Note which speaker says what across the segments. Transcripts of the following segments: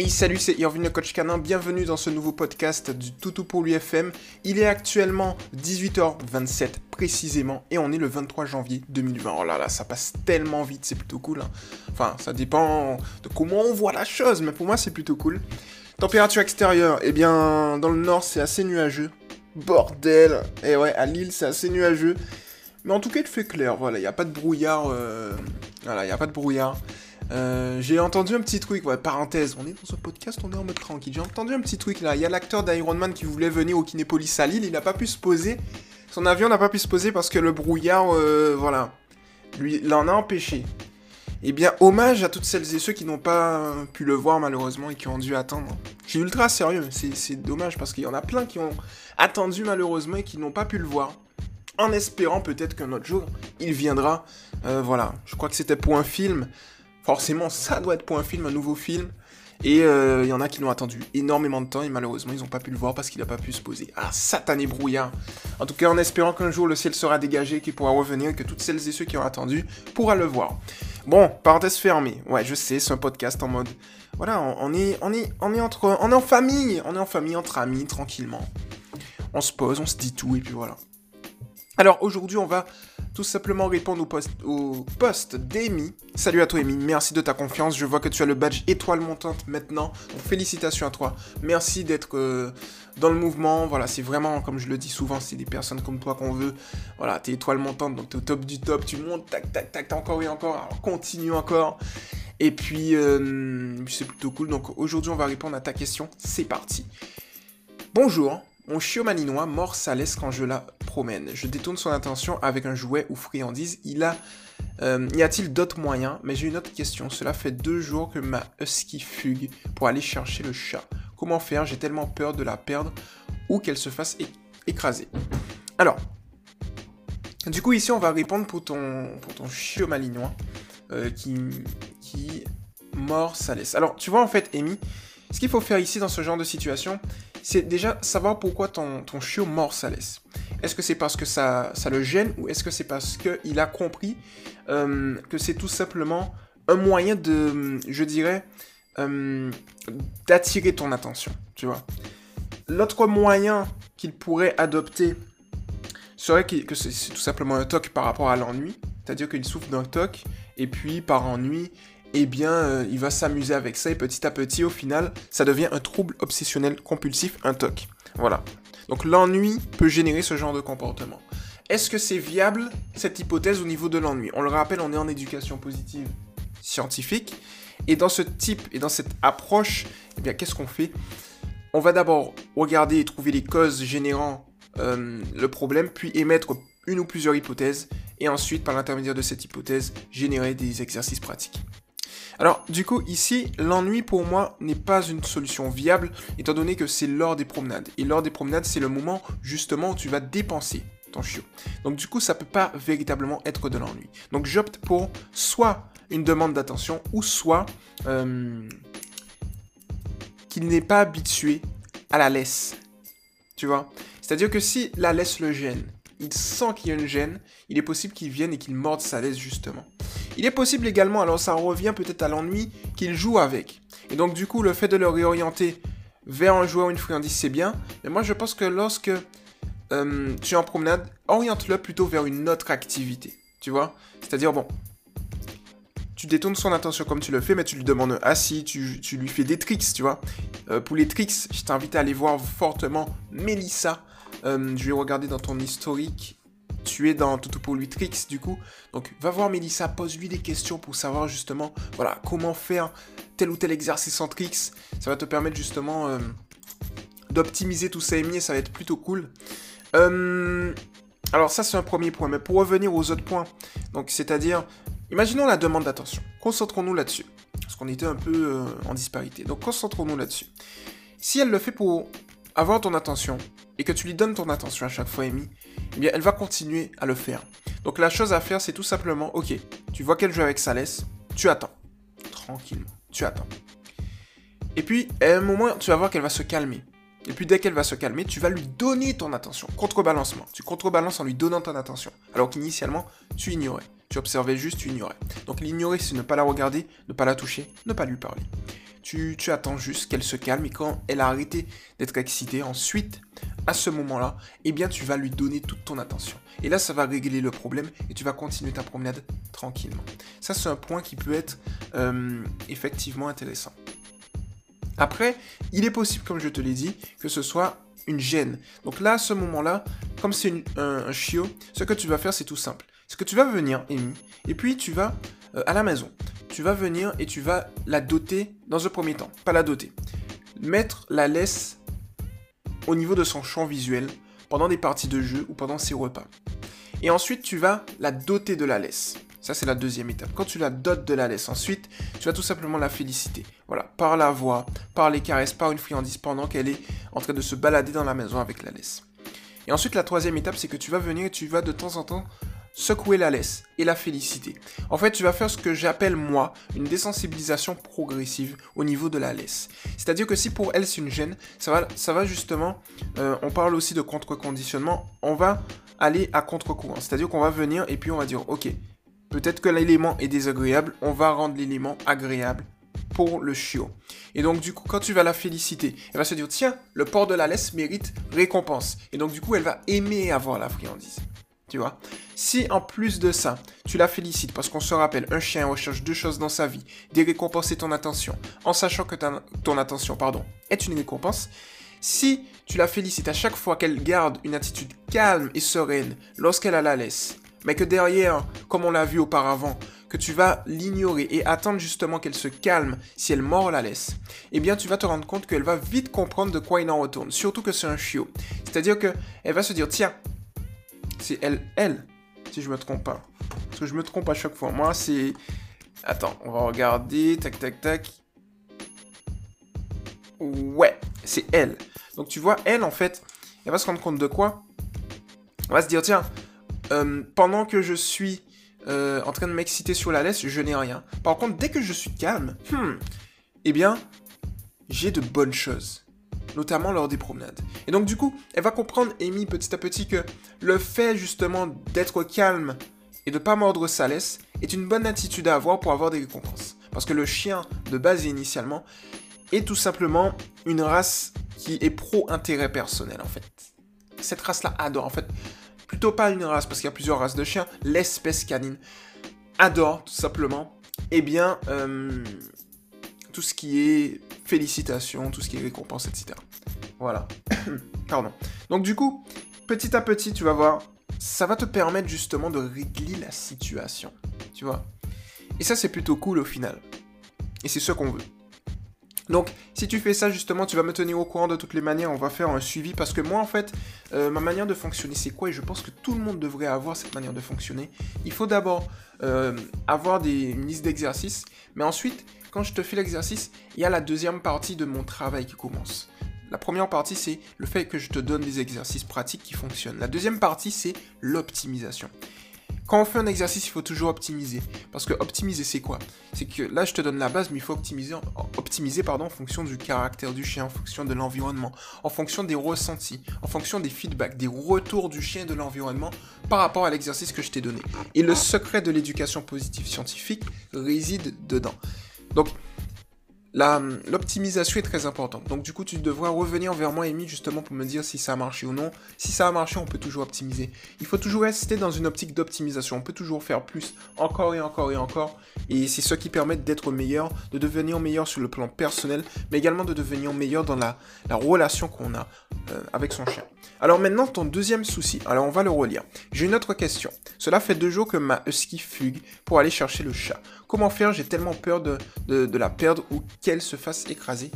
Speaker 1: Hey salut, c'est Irvine le coach canin, bienvenue dans ce nouveau podcast du Toutou pour l'UFM. Il est actuellement 18h27 précisément et on est le 23 janvier 2020. Oh là là, ça passe tellement vite, c'est plutôt cool. hein. Enfin, ça dépend de comment on voit la chose, mais pour moi c'est plutôt cool. Température extérieure, eh bien dans le nord c'est assez nuageux. Bordel Et ouais, à Lille c'est assez nuageux. Mais en tout cas il fait clair, voilà, il n'y a pas de brouillard. euh, Voilà, il n'y a pas de brouillard. Euh, j'ai entendu un petit truc, ouais, parenthèse, on est dans ce podcast, on est en mode tranquille. J'ai entendu un petit truc là, il y a l'acteur d'Iron Man qui voulait venir au Kinépolis à Lille, il n'a pas pu se poser. Son avion n'a pas pu se poser parce que le brouillard, euh, voilà, lui l'en a empêché. Eh bien, hommage à toutes celles et ceux qui n'ont pas pu le voir malheureusement et qui ont dû attendre. Je ultra sérieux, c'est c'est dommage parce qu'il y en a plein qui ont attendu malheureusement et qui n'ont pas pu le voir. En espérant peut-être qu'un autre jour, il viendra. Euh, voilà, je crois que c'était pour un film. Forcément, ça doit être pour un film, un nouveau film. Et euh, il y en a qui l'ont attendu énormément de temps et malheureusement ils n'ont pas pu le voir parce qu'il n'a pas pu se poser. Ah, satané brouillard. En tout cas, en espérant qu'un jour le ciel sera dégagé, qu'il pourra revenir, que toutes celles et ceux qui ont attendu pourra le voir. Bon, parenthèse fermée. Ouais, je sais, c'est un podcast en mode. Voilà, est, on est, on est entre, on est en famille, on est en famille entre amis, tranquillement. On se pose, on se dit tout et puis voilà. Alors aujourd'hui, on va tout simplement répondre au post, au post d'Amy. Salut à toi Amy, merci de ta confiance. Je vois que tu as le badge étoile montante maintenant. Donc félicitations à toi. Merci d'être euh, dans le mouvement. Voilà, c'est vraiment, comme je le dis souvent, c'est des personnes comme toi qu'on veut. Voilà, t'es étoile montante, donc t'es au top du top. Tu montes, tac, tac, tac, encore et encore. Continue encore. Et puis, euh, c'est plutôt cool. Donc aujourd'hui, on va répondre à ta question. C'est parti. Bonjour, mon chiot malinois mord sa laisse quand je la promène. Je détourne son attention avec un jouet ou friandise. Il a, euh, y a-t-il d'autres moyens? Mais j'ai une autre question. Cela fait deux jours que ma husky fugue pour aller chercher le chat. Comment faire? J'ai tellement peur de la perdre ou qu'elle se fasse écraser. Alors, du coup ici on va répondre pour ton, pour ton chiot malinois euh, qui, qui mord sa laisse. Alors tu vois en fait Amy, ce qu'il faut faire ici dans ce genre de situation, c'est déjà savoir pourquoi ton, ton chiot mord sa laisse. Est-ce que c'est parce que ça, ça le gêne ou est-ce que c'est parce qu'il a compris euh, que c'est tout simplement un moyen de, je dirais, euh, d'attirer ton attention, tu vois. L'autre moyen qu'il pourrait adopter serait que c'est tout simplement un toc par rapport à l'ennui, c'est-à-dire qu'il souffre d'un toc et puis par ennui, eh bien, euh, il va s'amuser avec ça et petit à petit, au final, ça devient un trouble obsessionnel compulsif, un TOC. Voilà. Donc l'ennui peut générer ce genre de comportement. Est-ce que c'est viable, cette hypothèse, au niveau de l'ennui? On le rappelle, on est en éducation positive scientifique. Et dans ce type et dans cette approche, eh bien, qu'est-ce qu'on fait? On va d'abord regarder et trouver les causes générant euh, le problème, puis émettre une ou plusieurs hypothèses, et ensuite, par l'intermédiaire de cette hypothèse, générer des exercices pratiques. Alors, du coup, ici, l'ennui pour moi n'est pas une solution viable, étant donné que c'est lors des promenades. Et lors des promenades, c'est le moment justement où tu vas dépenser ton chiot. Donc, du coup, ça peut pas véritablement être de l'ennui. Donc, j'opte pour soit une demande d'attention, ou soit euh, qu'il n'est pas habitué à la laisse. Tu vois? C'est-à-dire que si la laisse le gêne, il sent qu'il y a une gêne, il est possible qu'il vienne et qu'il morde sa laisse justement. Il est possible également, alors ça revient peut-être à l'ennui, qu'il joue avec. Et donc du coup, le fait de le réorienter vers un joueur ou une friandise, c'est bien. Mais moi, je pense que lorsque euh, tu es en promenade, oriente-le plutôt vers une autre activité. Tu vois C'est-à-dire, bon, tu détournes son attention comme tu le fais, mais tu lui demandes assis, tu, lui fais des tricks, tu vois. Euh, pour les tricks, je t'invite à aller voir fortement Mélissa. Euh, je vais regarder dans ton historique. Tu es dans Toto pour lui tricks du coup. Donc va voir Mélissa, pose-lui des questions pour savoir justement voilà, comment faire tel ou tel exercice en tricks. Ça va te permettre justement euh, d'optimiser tout ça et ça va être plutôt cool. Euh, alors ça c'est un premier point, mais pour revenir aux autres points, donc c'est-à-dire, imaginons la demande d'attention. Concentrons-nous là-dessus, parce qu'on était un peu euh, en disparité. Donc concentrons-nous là-dessus. Si elle le fait pour avoir ton attention et que tu lui donnes ton attention à chaque fois, Amy, eh bien, elle va continuer à le faire. Donc, la chose à faire, c'est tout simplement, ok, tu vois qu'elle joue avec sa tu attends. Tranquillement, tu attends. Et puis, à un moment, tu vas voir qu'elle va se calmer. Et puis, dès qu'elle va se calmer, tu vas lui donner ton attention. Contrebalancement. Tu contrebalances en lui donnant ton attention. Alors qu'initialement, tu ignorais. Tu observais juste, tu ignorais. Donc, l'ignorer, c'est ne pas la regarder, ne pas la toucher, ne pas lui parler. Tu, attends juste qu'elle se calme et quand elle a arrêté d'être excitée, ensuite, à ce moment-là, eh bien, tu vas lui donner toute ton attention. Et là, ça va régler le problème et tu vas continuer ta promenade tranquillement. Ça, c'est un point qui peut être euh, effectivement intéressant. Après, il est possible, comme je te l'ai dit, que ce soit une gêne. Donc là, à ce moment-là, comme c'est un, chiot, ce que tu vas faire, c'est tout simple. C'est que tu vas venir, Amy, et puis tu vas euh, à la maison. Tu vas venir et tu vas la doter dans un premier temps. Pas la doter. Mettre la laisse au niveau de son champ visuel pendant des parties de jeu ou pendant ses repas. Et ensuite, tu vas la doter de la laisse. Ça, c'est la deuxième étape. Quand tu la dotes de la laisse, ensuite, tu vas tout simplement la féliciter. Voilà, par la voix, par les caresses, par une friandise pendant qu'elle est en train de se balader dans la maison avec la laisse. Et ensuite, la troisième étape, c'est que tu vas venir et tu vas de temps en temps secouer la laisse et la féliciter. En fait, tu vas faire ce que j'appelle moi une désensibilisation progressive au niveau de la laisse. C'est-à-dire que si pour elle c'est une gêne, ça va, ça va justement, euh, on parle aussi de contre-conditionnement, on va aller à contre-courant. C'est-à-dire qu'on va venir et puis on va dire, ok, peut-être que l'élément est désagréable, on va rendre l'élément agréable pour le chiot. Et donc du coup, quand tu vas la féliciter, elle va se dire, tiens, le port de la laisse mérite récompense. Et donc du coup, elle va aimer avoir la friandise. Tu vois Si en plus de ça, tu la félicites, parce qu'on se rappelle, un chien recherche deux choses dans sa vie, des récompenses et ton attention, en sachant que ton attention, pardon, est une récompense, si tu la félicites à chaque fois qu'elle garde une attitude calme et sereine lorsqu'elle a la laisse, mais que derrière, comme on l'a vu auparavant, que tu vas l'ignorer et attendre justement qu'elle se calme si elle mord la laisse, eh bien tu vas te rendre compte qu'elle va vite comprendre de quoi il en retourne, surtout que c'est un chiot. C'est-à-dire qu'elle va se dire, tiens, c'est elle, elle, si je me trompe pas. Parce que je me trompe à chaque fois. Moi, c'est... Attends, on va regarder, tac, tac, tac. Ouais, c'est elle. Donc tu vois, elle, en fait, elle va se rendre compte de quoi? Elle va se dire, tiens, euh, pendant que je suis euh, en train de m'exciter sur la laisse, je n'ai rien. Par contre, dès que je suis calme, hmm, eh bien, j'ai de bonnes choses. Notamment lors des promenades. Et donc, du coup, elle va comprendre, Amy, petit à petit, que le fait justement d'être calme et de pas mordre sa laisse est une bonne attitude à avoir pour avoir des récompenses. Parce que le chien, de base initialement, est tout simplement une race qui est pro-intérêt personnel, en fait. Cette race-là adore, en fait, plutôt pas une race, parce qu'il y a plusieurs races de chiens, l'espèce canine adore tout simplement, eh bien, euh, tout ce qui est félicitations, tout ce qui est récompense, etc. Voilà. Pardon. Donc du coup, petit à petit, tu vas voir, ça va te permettre justement de régler la situation. Tu vois? Et ça, c'est plutôt cool au final. Et c'est ce qu'on veut. Donc, si tu fais ça, justement, tu vas me tenir au courant de toutes les manières. On va faire un suivi parce que moi, en fait, euh, ma manière de fonctionner, c'est quoi? Et je pense que tout le monde devrait avoir cette manière de fonctionner. Il faut d'abord euh, avoir des, une liste d'exercices, mais ensuite, quand je te fais l'exercice, il y a la deuxième partie de mon travail qui commence. La première partie, c'est le fait que je te donne des exercices pratiques qui fonctionnent. La deuxième partie, c'est l'optimisation. Quand on fait un exercice, il faut toujours optimiser. Parce que optimiser, c'est quoi? C'est que là, je te donne la base, mais il faut optimiser, optimiser pardon, en fonction du caractère du chien, en fonction de l'environnement, en fonction des ressentis, en fonction des feedbacks, des retours du chien et de l'environnement par rapport à l'exercice que je t'ai donné. Et le secret de l'éducation positive scientifique réside dedans. Donc, l'optimisation est très importante. Donc du coup, tu devras revenir vers moi, Amy, justement pour me dire si ça a marché ou non. Si ça a marché, on peut toujours optimiser. Il faut toujours rester dans une optique d'optimisation. On peut toujours faire plus, encore et encore et encore. Et c'est ce qui permet d'être meilleur, de devenir meilleur sur le plan personnel, mais également de devenir meilleur dans la, relation qu'on a euh, avec son chien. Alors maintenant, ton deuxième souci. Alors on va le relire. J'ai une autre question. Cela fait deux jours que ma husky fugue pour aller chercher le chat. Comment faire J'ai tellement peur de, la perdre ou qu'elle se fasse écraser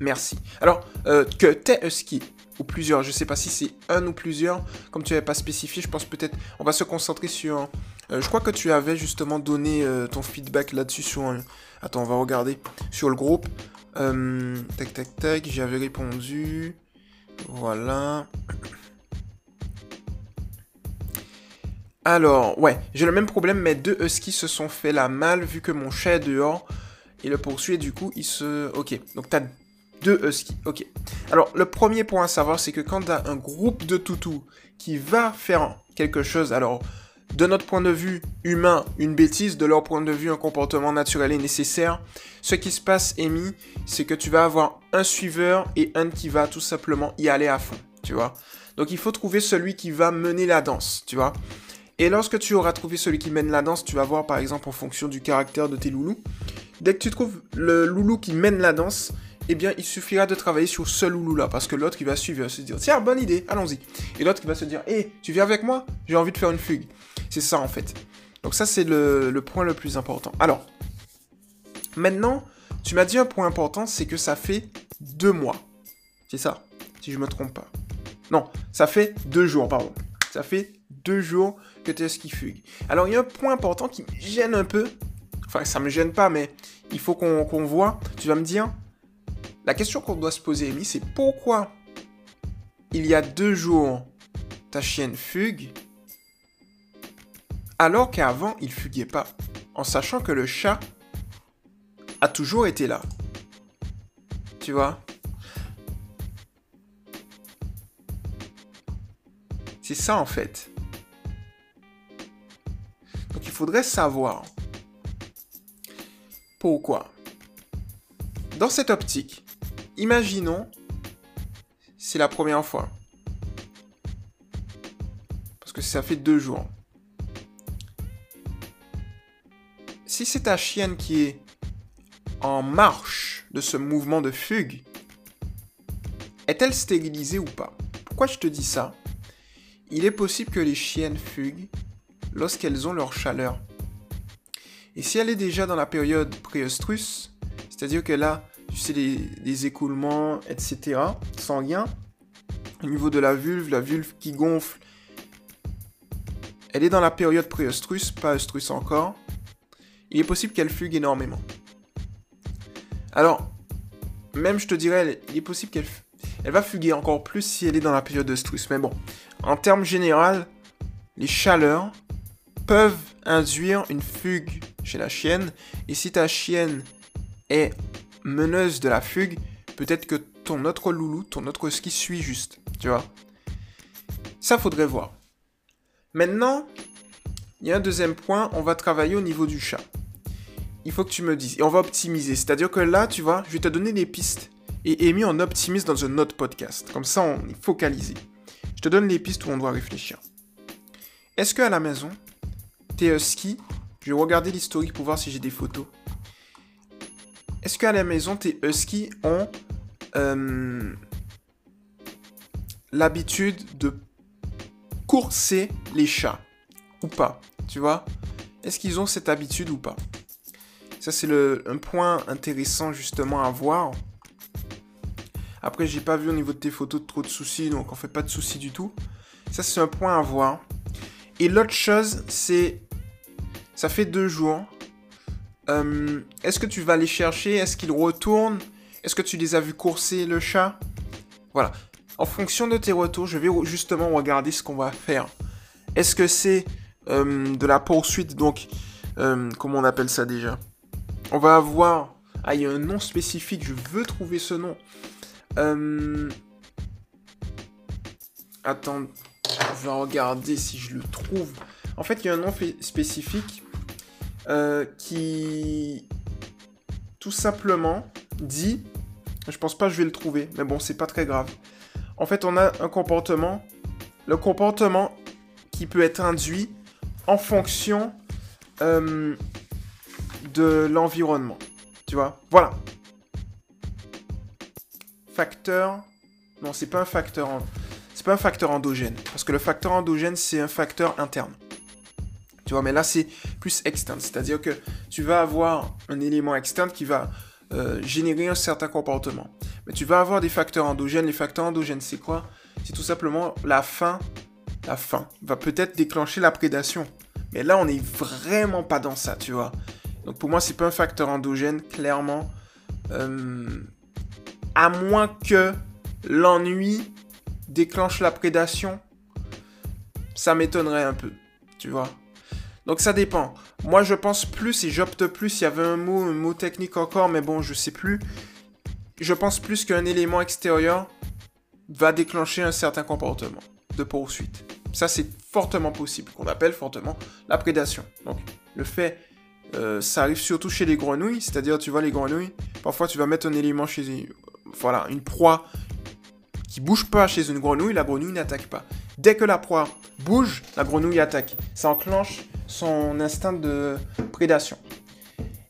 Speaker 1: Merci. Alors, euh, que t'es husky, ou plusieurs, je sais pas si c'est un ou plusieurs, comme tu n'avais pas spécifié, je pense peut-être, on va se concentrer sur... Euh, je crois que tu avais justement donné euh, ton feedback là-dessus sur... Un... Attends, on va regarder sur le groupe. tac, tac, tac, j'avais répondu. Voilà. Alors, ouais, j'ai le même problème, mais deux huskies se sont fait la malle vu que mon chat est dehors. Il le poursuit et du coup, il se... Ok, donc t'as deux huskies, ok. Alors, le premier point à savoir, c'est que quand t'as un groupe de toutous qui va faire quelque chose, alors de notre point de vue humain, une bêtise, de leur point de vue, un comportement naturel et nécessaire. Ce qui se passe, Amy, c'est que tu vas avoir un suiveur et un qui va tout simplement y aller à fond, tu vois. Donc il faut trouver celui qui va mener la danse, tu vois. Et lorsque tu auras trouvé celui qui mène la danse, tu vas voir par exemple en fonction du caractère de tes loulous. Dès que tu trouves le loulou qui mène la danse, eh bien, il suffira de travailler sur ce loulou-là, parce que l'autre qui va suivre va se dire, tiens, bonne idée, allons-y. Et l'autre qui va se dire, hé, tu viens avec moi J'ai envie de faire une fugue. C'est ça, en fait. Donc ça, c'est le, le, point le plus important. Alors, maintenant, tu m'as dit un point important, c'est que ça fait deux mois. C'est ça, si je me trompe pas. Non, ça fait deux jours, pardon. Ça fait deux jours que tu es ski fugue. Alors, il y a un point important qui me gêne un peu. Enfin, ça me gêne pas, mais il faut qu'on voit. Tu vas me dire, la question qu'on doit se poser, Amy, c'est pourquoi il y a deux jours, ta chienne fugue, alors qu'avant, il fuguait pas, en sachant que le chat a toujours été là. Tu vois? C'est ça en fait. Faudrait savoir pourquoi. Dans cette optique, imaginons, c'est la première fois. Parce que ça fait deux jours. Si c'est ta chienne qui est en marche de ce mouvement de fugue, est-elle stérilisée ou pas? Pourquoi je te dis ça? Il est possible que les chiennes fuguent lorsqu'elles ont leur chaleur. Et si elle est déjà dans la période préostrus, c'est-à-dire que là, tu sais, les, écoulements, etc., sanguins, au niveau de la vulve, la vulve qui gonfle, elle est dans la période pré-œstrus, pas œstrus encore, il est possible qu'elle fugue énormément. Alors, même je te dirais, il est possible qu'elle elle va fuguer encore plus si elle est dans la période œstrus. Mais bon, en termes général, les chaleurs peuvent induire une fugue chez la chienne. Et si ta chienne est meneuse de la fugue, peut-être que ton autre loulou, ton autre ski suit juste, tu vois. Ça faudrait voir. Maintenant, il y a un deuxième point, on va travailler au niveau du chat. Il faut que tu me dises, et on va optimiser. C'est-à-dire que là, tu vois, je vais te donner des pistes. Et Amy, on optimise dans un autre podcast. Comme ça, on est focalisé. Je te donne les pistes où on doit réfléchir. Est-ce que à la maison, tes ski, je vais regarder l'historique pour voir si j'ai des photos. Est-ce qu'à la maison, tes huskies ont euh, l'habitude de courser les chats ou pas Tu vois? Est-ce qu'ils ont cette habitude ou pas? Ça, c'est un point intéressant justement à voir. Après, j'ai pas vu au niveau de tes photos trop de soucis, donc on fait pas de soucis du tout. Ça, c'est un point à voir. Et l'autre chose, c'est. Ça fait deux jours euh, est-ce que tu vas les chercher? Est-ce qu'ils retournent? Est-ce que tu les as vus courser le chat? Voilà. En fonction de tes retours, je vais justement regarder ce qu'on va faire. Est-ce que c'est euh, de la poursuite? Donc, euh, comment on appelle ça déjà? On va avoir... Ah, il y a un nom spécifique, je veux trouver ce nom. Attends, je vais regarder si je le trouve. En fait, il y a un nom spécifique euh, qui tout simplement dit, je pense pas que je vais le trouver, mais bon, c'est pas très grave. En fait, on a un comportement, le comportement qui peut être induit en fonction euh, de l'environnement. Tu vois? Voilà. Facteur. Non, c'est pas un facteur. C'est pas un facteur endogène. Parce que le facteur endogène, c'est un facteur interne. Tu vois, mais là, c'est plus externe. C'est-à-dire que tu vas avoir un élément externe qui va euh, générer un certain comportement. Mais tu vas avoir des facteurs endogènes. Les facteurs endogènes, c'est quoi? C'est tout simplement la faim. La faim va peut-être déclencher la prédation. Mais là, on n'est vraiment pas dans ça, tu vois. Donc pour moi, c'est pas un facteur endogène, clairement. Euh, à moins que l'ennui déclenche la prédation, ça m'étonnerait un peu, tu vois. Donc ça dépend. Moi je pense plus et j'opte plus, il y avait un mot, technique encore, mais bon, je sais plus. Je pense plus qu'un élément extérieur va déclencher un certain comportement de poursuite. Ça, c'est fortement possible, qu'on appelle fortement la prédation. Donc, le fait, euh, ça arrive surtout chez les grenouilles, c'est-à-dire, tu vois, les grenouilles, parfois, tu vas mettre un élément chez, voilà, une proie qui bouge pas chez une grenouille, la grenouille n'attaque pas. Dès que la proie bouge, la grenouille attaque. Ça enclenche son instinct de prédation.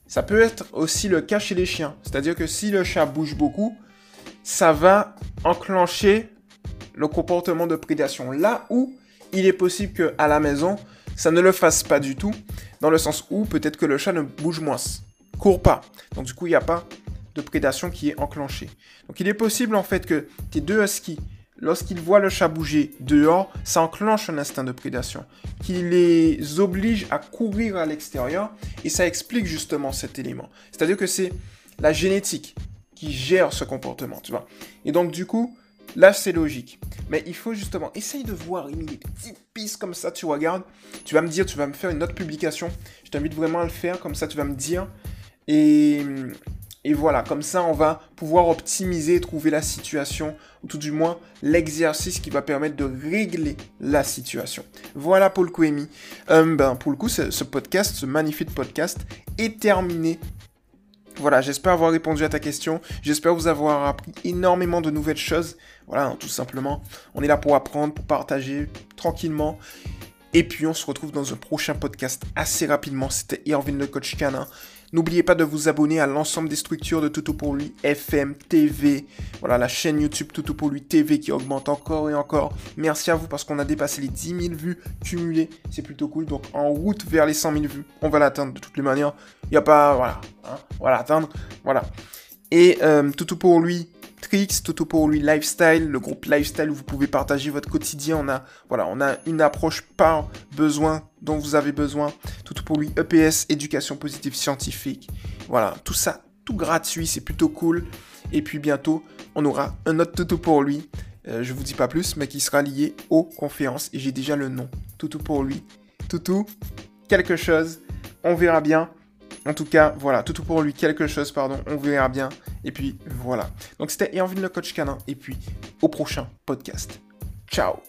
Speaker 1: Ça peut être aussi le cas chez les chiens. C'est-à-dire que si le chat bouge beaucoup, ça va enclencher le comportement de prédation. Là où il est possible qu'à la maison, ça ne le fasse pas du tout, dans le sens où peut-être que le chat ne bouge moins, court pas. Donc du coup, il n'y a pas de prédation qui est enclenchée. Donc il est possible en fait que tes deux huskies, lorsqu'ils voient le chat bouger dehors, ça enclenche un instinct de prédation, qui les oblige à courir à l'extérieur, et ça explique justement cet élément. C'est-à-dire que c'est la génétique qui gère ce comportement, tu vois. Et donc du coup, Là, c'est logique. Mais il faut justement, essaye de voir une petites pistes comme ça, tu regardes. Tu vas me dire, tu vas me faire une autre publication. Je t'invite vraiment à le faire, comme ça tu vas me dire. Et, voilà, comme ça on va pouvoir optimiser, trouver la situation, ou tout du moins l'exercice qui va permettre de régler la situation. Voilà pour le coup, Amy. Euh, ben, pour le coup, ce podcast, ce magnifique podcast est terminé voilà, j'espère avoir répondu à ta question. J'espère vous avoir appris énormément de nouvelles choses. Voilà, hein, tout simplement. On est là pour apprendre, pour partager tranquillement. Et puis on se retrouve dans un prochain podcast assez rapidement. C'était Irvin le coach canin. N'oubliez pas de vous abonner à l'ensemble des structures de Toutou pour lui, FM, TV, voilà la chaîne YouTube Toutou pour lui TV qui augmente encore et encore. Merci à vous parce qu'on a dépassé les 10 000 vues cumulées, c'est plutôt cool. Donc en route vers les 100 000 vues, on va l'atteindre de toutes les manières. Il n'y a pas, voilà, hein, on va l'atteindre, voilà. Et euh, Toutou pour lui, Tricks, Toto pour lui Lifestyle, le groupe Lifestyle où vous pouvez partager votre quotidien. On a, voilà, on a une approche par besoin dont vous avez besoin. Toto pour lui EPS, éducation positive scientifique. Voilà, tout ça, tout gratuit, c'est plutôt cool. Et puis bientôt, on aura un autre Toto pour lui. Euh, je vous dis pas plus, mais qui sera lié aux conférences. Et j'ai déjà le nom. Toto pour lui. Toutou, quelque chose. On verra bien. En tout cas, voilà, tout pour lui, quelque chose, pardon, on verra bien. Et puis voilà. Donc c'était Irvin le coach canin. Et puis au prochain podcast. Ciao